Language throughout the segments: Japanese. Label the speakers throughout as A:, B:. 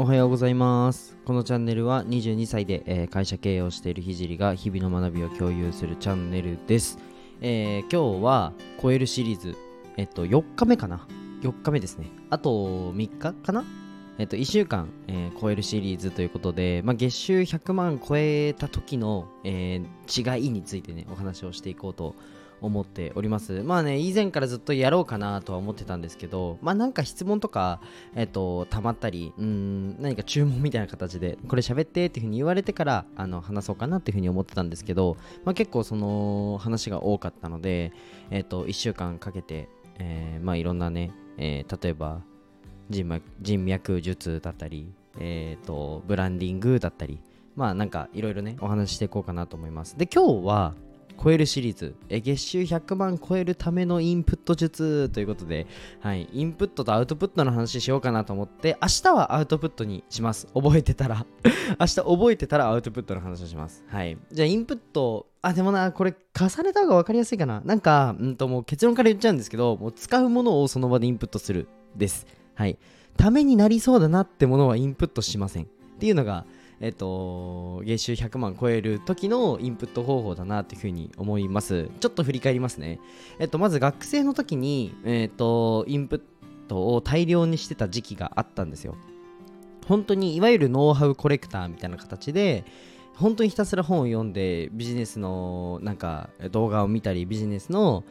A: おはようございます。このチャンネルは22歳で、えー会社経営をしているひじりが日々の学びを共有するチャンネルです。えー今日は超えるシリーズ、えっと、4日目かな ?4 日目ですね。あと3日かな？えっと、1週間、えー超えるシリーズということで、まあ、月収100万超えた時の、え違いについてね、お話をしていこうと思っております。まあね、以前からずっとやろうかなとは思ってたんですけど、まあなんか質問とか、えっと、たまったり、うん、何か注文みたいな形で、これ喋ってっていうふうに言われてから、あの、話そうかなっていうふうに思ってたんですけど、まあ結構その話が多かったので、えっと、1週間かけて、えーまあいろんなね、えー例えば、人脈人脈術だったり、えっと、ブランディングだったり、まあなんかいろいろね、お話ししていこうかなと思います。で、今日は、超えるシリーズ、え月収100万超えるためのインプット術ということで、はい、インプットとアウトプットの話しようかなと思って、明日はアウトプットにします。覚えてたら。明日覚えてたらアウトプットの話をします。はい。じゃあ、インプット、あ、でもな、これ重ねた方が分かりやすいかな。なんか、うんともう結論から言っちゃうんですけど、もう使うものをその場でインプットするです。はい。ためになりそうだなってものはインプットしません。っていうのが、えっと、月収100万超える時のインプット方法だなっていうふうに思います。ちょっと振り返りますね。えっと、まず学生の時に、えっと、インプットを大量にしてた時期があったんですよ。本当にいわゆるノウハウコレクターみたいな形で、本当にひたすら本を読んでビジネスのなんか動画を見たりビジネスの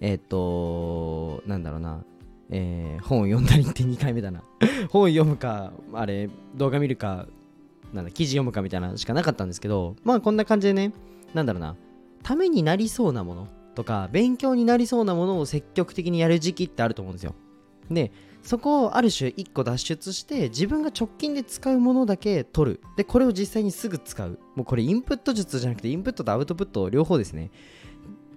A: えっ、となんだろうな、えー本を読んだりって2回目だな本を読むかあれ動画見るかなんだ記事読むかみたいなしかなかったんですけどまあこんな感じでねなんだろうなためになりそうなものとか勉強になりそうなものを積極的にやる時期ってあると思うんですよ。でそこをある種1個脱出して自分が直近で使うものだけ取る。でこれを実際にすぐ使う。もうこれインプット術じゃなくてインプットとアウトプット両方ですね。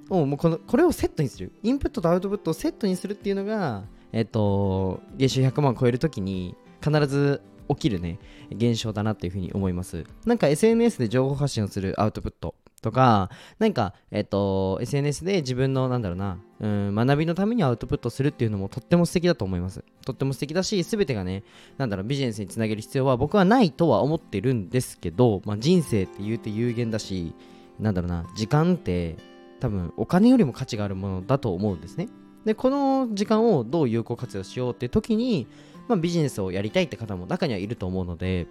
A: もうこのこれをセットにする。インプットとアウトプットをセットにするっていうのがえっと月収100万を超えるときに必ず起きるね現象だなっていうふうに思います。なんか SNS で情報発信をするアウトプットとかなんかえっと SNS で自分のなんだろうなうん学びのためにアウトプットするっていうのもとっても素敵だと思います。とっても素敵だし全てがねなんだろうビジネスにつなげる必要は僕はないとは思ってるんですけど、まあ、人生って言うて有限だしなんだろうな時間って多分お金よりも価値があるものだと思うんですね。でこの時間をどう有効活用しようって時に、まあ、ビジネスをやりたいって方も中にはいると思うので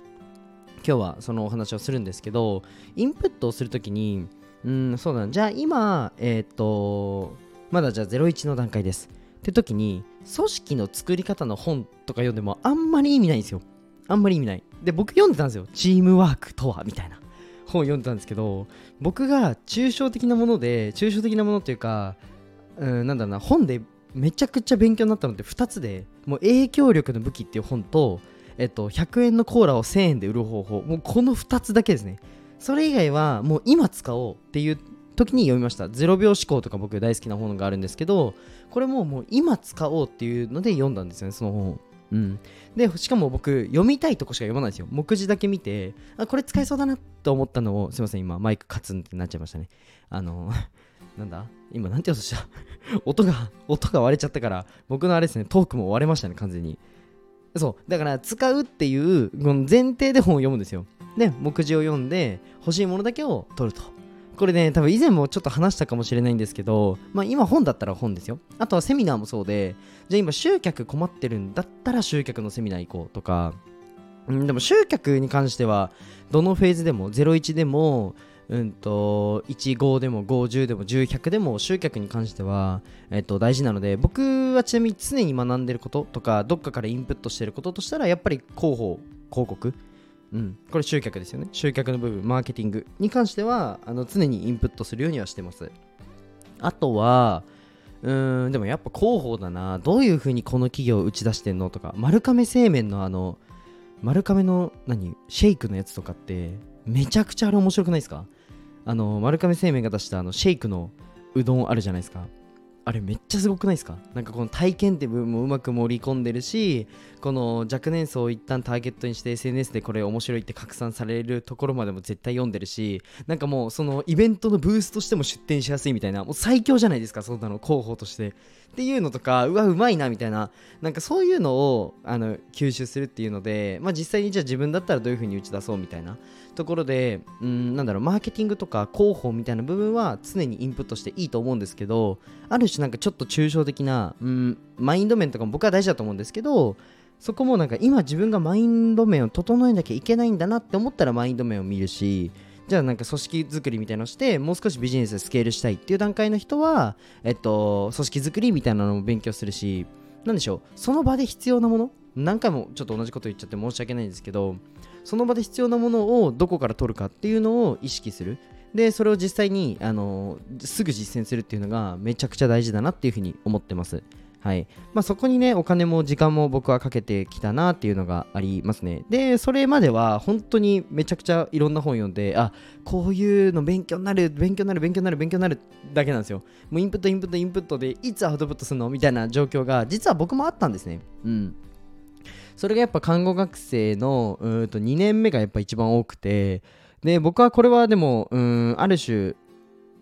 A: 今日はそのお話をするんですけどインプットをするときにうんそうだじゃあ今えっ、とまだじゃあ01の段階です。って時に組織の作り方の本とか読んでもあんまり意味ないんですよ。あんまり意味ない。で僕読んでたんですよ。チームワークとはみたいな。本を読んでたんですけど僕が抽象的なもので抽象的なものっていうかうんなんだろうな本でめちゃくちゃ勉強になったのって2つでもう影響力の武器っていう本とえっと、100円のコーラを1000円で売る方法。もうこの2つだけですね。それ以外はもう今使おうっていう時に読みました。0秒思考とか僕大好きな本があるんですけどこれももう今使おうっていうので読んだんですよねその本を。うん、でしかも僕読みたいとこしか読まないんですよ。目次だけ見てあこれ使えそうだなと思ったのをすいません今マイクカツンってなっちゃいましたね。あのなんだ？今なんて言おうとした？音が音が割れちゃったから僕のあれですねトークも割れましたね完全に。そう。だから使うっていうこの前提で本を読むんですよ。で目次を読んで欲しいものだけを取ると。これね多分以前もちょっと話したかもしれないんですけどまあ今本だったら本ですよ。あとはセミナーもそうでじゃあ今集客困ってるんだったら集客のセミナー行こうとか。うんでも集客に関してはどのフェーズでも01でもうんと15でも50でも1100でも集客に関しては、えっと、大事なので僕はちなみに常に学んでることとかどっかからインプットしてることとしたらやっぱり広報広告。うん、これ集客ですよね。集客の部分マーケティングに関してはあの常にインプットするようにはしてます。あとはうーんでもやっぱ広報だな。どういうふうにこの企業を打ち出してんのとか丸亀製麺のあの丸亀の何シェイクのやつとかってめちゃくちゃあれ面白くないですか？あの丸亀製麺が出したあのシェイクのうどんあるじゃないですか。あれめっちゃすごくないですか？なんかこの体験って部分もうまく盛り込んでるしこの若年層を一旦ターゲットにして SNS でこれ面白いって拡散されるところまでも絶対読んでるしなんかもうそのイベントのブースとしても出店しやすいみたいなもう最強じゃないですかそんなの広報として。っていうのとかうわうまいなみたいななんかそういうのをあの吸収するっていうので、まあ、実際にじゃあ自分だったらどういう風に打ち出そうみたいなところでうんなんだろうマーケティングとか広報みたいな部分は常にインプットしていいと思うんですけどある種なんかちょっと抽象的なうんマインド面とかも僕は大事だと思うんですけどそこもなんか今自分がマインド面を整えなきゃいけないんだなって思ったらマインド面を見るしじゃあなんか組織作りみたいなのしてもう少しビジネスでスケールしたいっていう段階の人は、えっと、組織作りみたいなのも勉強するし何でしょうその場で必要なもの何回もちょっと同じこと言っちゃって申し訳ないんですけどその場で必要なものをどこから取るかっていうのを意識する。でそれを実際にあのすぐ実践するっていうのがめちゃくちゃ大事だなっていうふうに思ってます。はい。まあ、そこにねお金も時間も僕はかけてきたなっていうのがありますね。でそれまでは本当にめちゃくちゃいろんな本読んであこういうの勉強になる勉強になる勉強になる勉強になるだけなんですよ。もうインプットインプットインプットでいつアウトプットするのみたいな状況が実は僕もあったんですね。うん。それがやっぱ看護学生のうんと2年目がやっぱ一番多くてで僕はこれはでもうんある種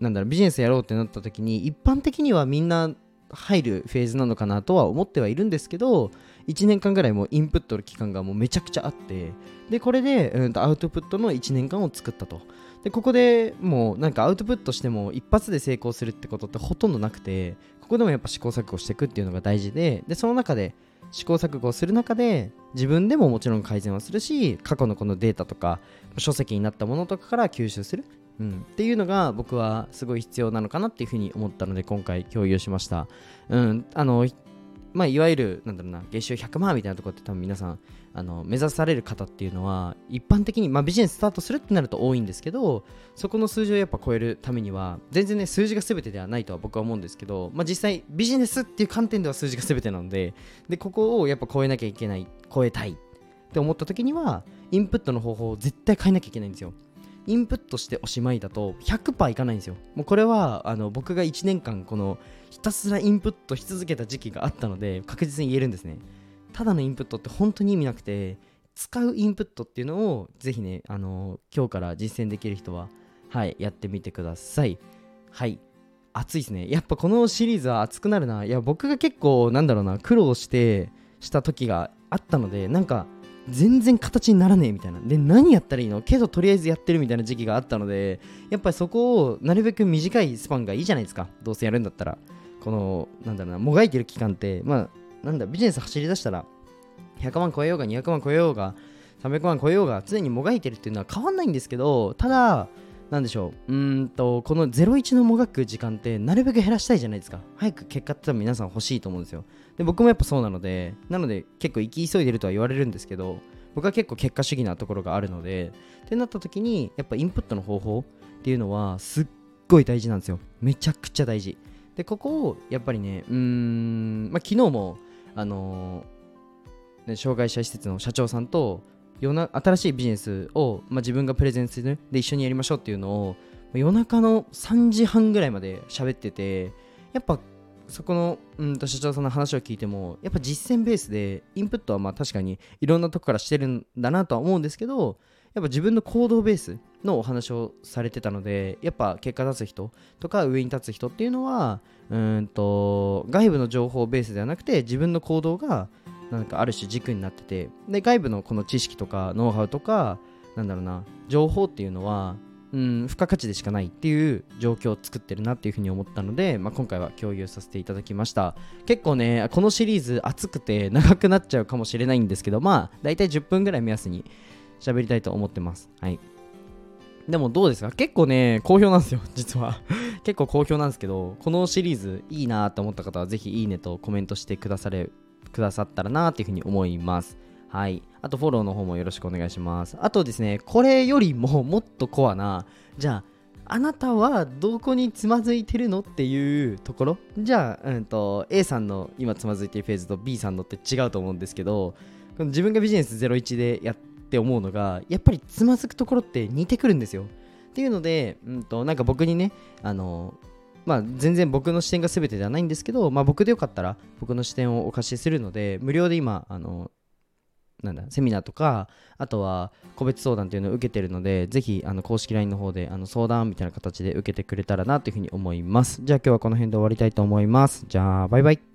A: なんだろうビジネスやろうってなった時に一般的にはみんな入るフェーズなのかなとは思ってはいるんですけど1年間ぐらいもうインプットの期間がもうめちゃくちゃあってでこれで、うん、とアウトプットの1年間を作ったと。でここでもうなんかアウトプットしても一発で成功するってことってほとんどなくてここでもやっぱ試行錯誤していくっていうのが大事ででその中で試行錯誤する中で自分でももちろん改善はするし過去のこのデータとか書籍になったものとかから吸収する。うん、っていうのが僕はすごい必要なのかなっていうふうに思ったので今回共有しました。うん、あのまあ、いわゆるなんだろうな月収100万みたいなところって多分皆さんあの目指される方っていうのは一般的に、まあ、ビジネススタートするってなると多いんですけどそこの数字をやっぱ超えるためには全然ね数字が全てではないとは僕は思うんですけど、まあ、実際ビジネスっていう観点では数字が全てなのででここをやっぱ超えなきゃいけない超えたいって思った時にはインプットの方法を絶対変えなきゃいけないんですよ。インプットしておしまいだと100%いかないんですよ。もうこれはあの僕が1年間このひたすらインプットし続けた時期があったので確実に言えるんですね。ただのインプットって本当に意味なくて使うインプットっていうのをぜひね、あの今日から実践できる人ははいやってみてください。はい熱いですね。やっぱこのシリーズは熱くなるな。いや僕が結構なんだろうな苦労してした時があったのでなんか全然形にならねえみたいな。で何やったらいいの？けどとりあえずやってるみたいな時期があったのでやっぱりそこをなるべく短いスパンがいいじゃないですか。どうせやるんだったら。このなんだろうなもがいてる期間ってまあなんだビジネス走り出したら100万超えようが200万超えようが300万超えようが常にもがいてるっていうのは変わんないんですけどただなんでしょう。うんとこの01のもがく時間ってなるべく減らしたいじゃないですか。早く結果って多分皆さん欲しいと思うんですよ。で僕もやっぱそうなのでなので結構生き急いでるとは言われるんですけど僕は結構結果主義なところがあるのでってなった時にやっぱインプットの方法っていうのはすっごい大事なんですよ。めちゃくちゃ大事。でここをやっぱりねうーん、まあ、昨日もあのー、ね、障害者施設の社長さんと夜な新しいビジネスを、まあ、自分がプレゼンするで一緒にやりましょうっていうのを夜中の3時半ぐらいまで喋っててやっぱそこのうんと社長さんの話を聞いてもやっぱ実践ベースでインプットはまあ確かにいろんなとこからしてるんだなとは思うんですけどやっぱ自分の行動ベースのお話をされてたのでやっぱ結果出す人とか上に立つ人っていうのはうんと外部の情報ベースではなくて自分の行動がなんかある種軸になっててで外部のこの知識とかノウハウとかなんだろうな情報っていうのはうん、付加価値でしかないっていう状況を作ってるなっていうふうに思ったので、まあ、今回は共有させていただきました。結構ねこのシリーズ熱くて長くなっちゃうかもしれないんですけどまあ大体10分ぐらい目安に喋りたいと思ってます。はい。でもどうですか？結構ね好評なんですよ実は。結構好評なんですけどこのシリーズいいなと思った方はぜひいいねとコメントしてくだされくださったらなっていうふうに思います。はい。あとフォローの方もよろしくお願いします。あとですね、これよりももっとコアな、じゃあ、あなたはどこにつまずいてるのっていうところ？じゃあ、うんと、A さんの今つまずいてるフェーズと B さんのって違うと思うんですけど、この自分がビジネス01でやって思うのが、やっぱりつまずくところって似てくるんですよ。っていうので、うんと、なんか僕にね、あの、まあ、全然僕の視点が全てではないんですけど、まあ、僕でよかったら僕の視点をお貸しするので無料で今あのなんだセミナーとかあとは個別相談というのを受けてるのでぜひあの公式 LINE の方であの相談みたいな形で受けてくれたらなというふうに思います。じゃあ今日はこの辺で終わりたいと思います。じゃあバイバイ。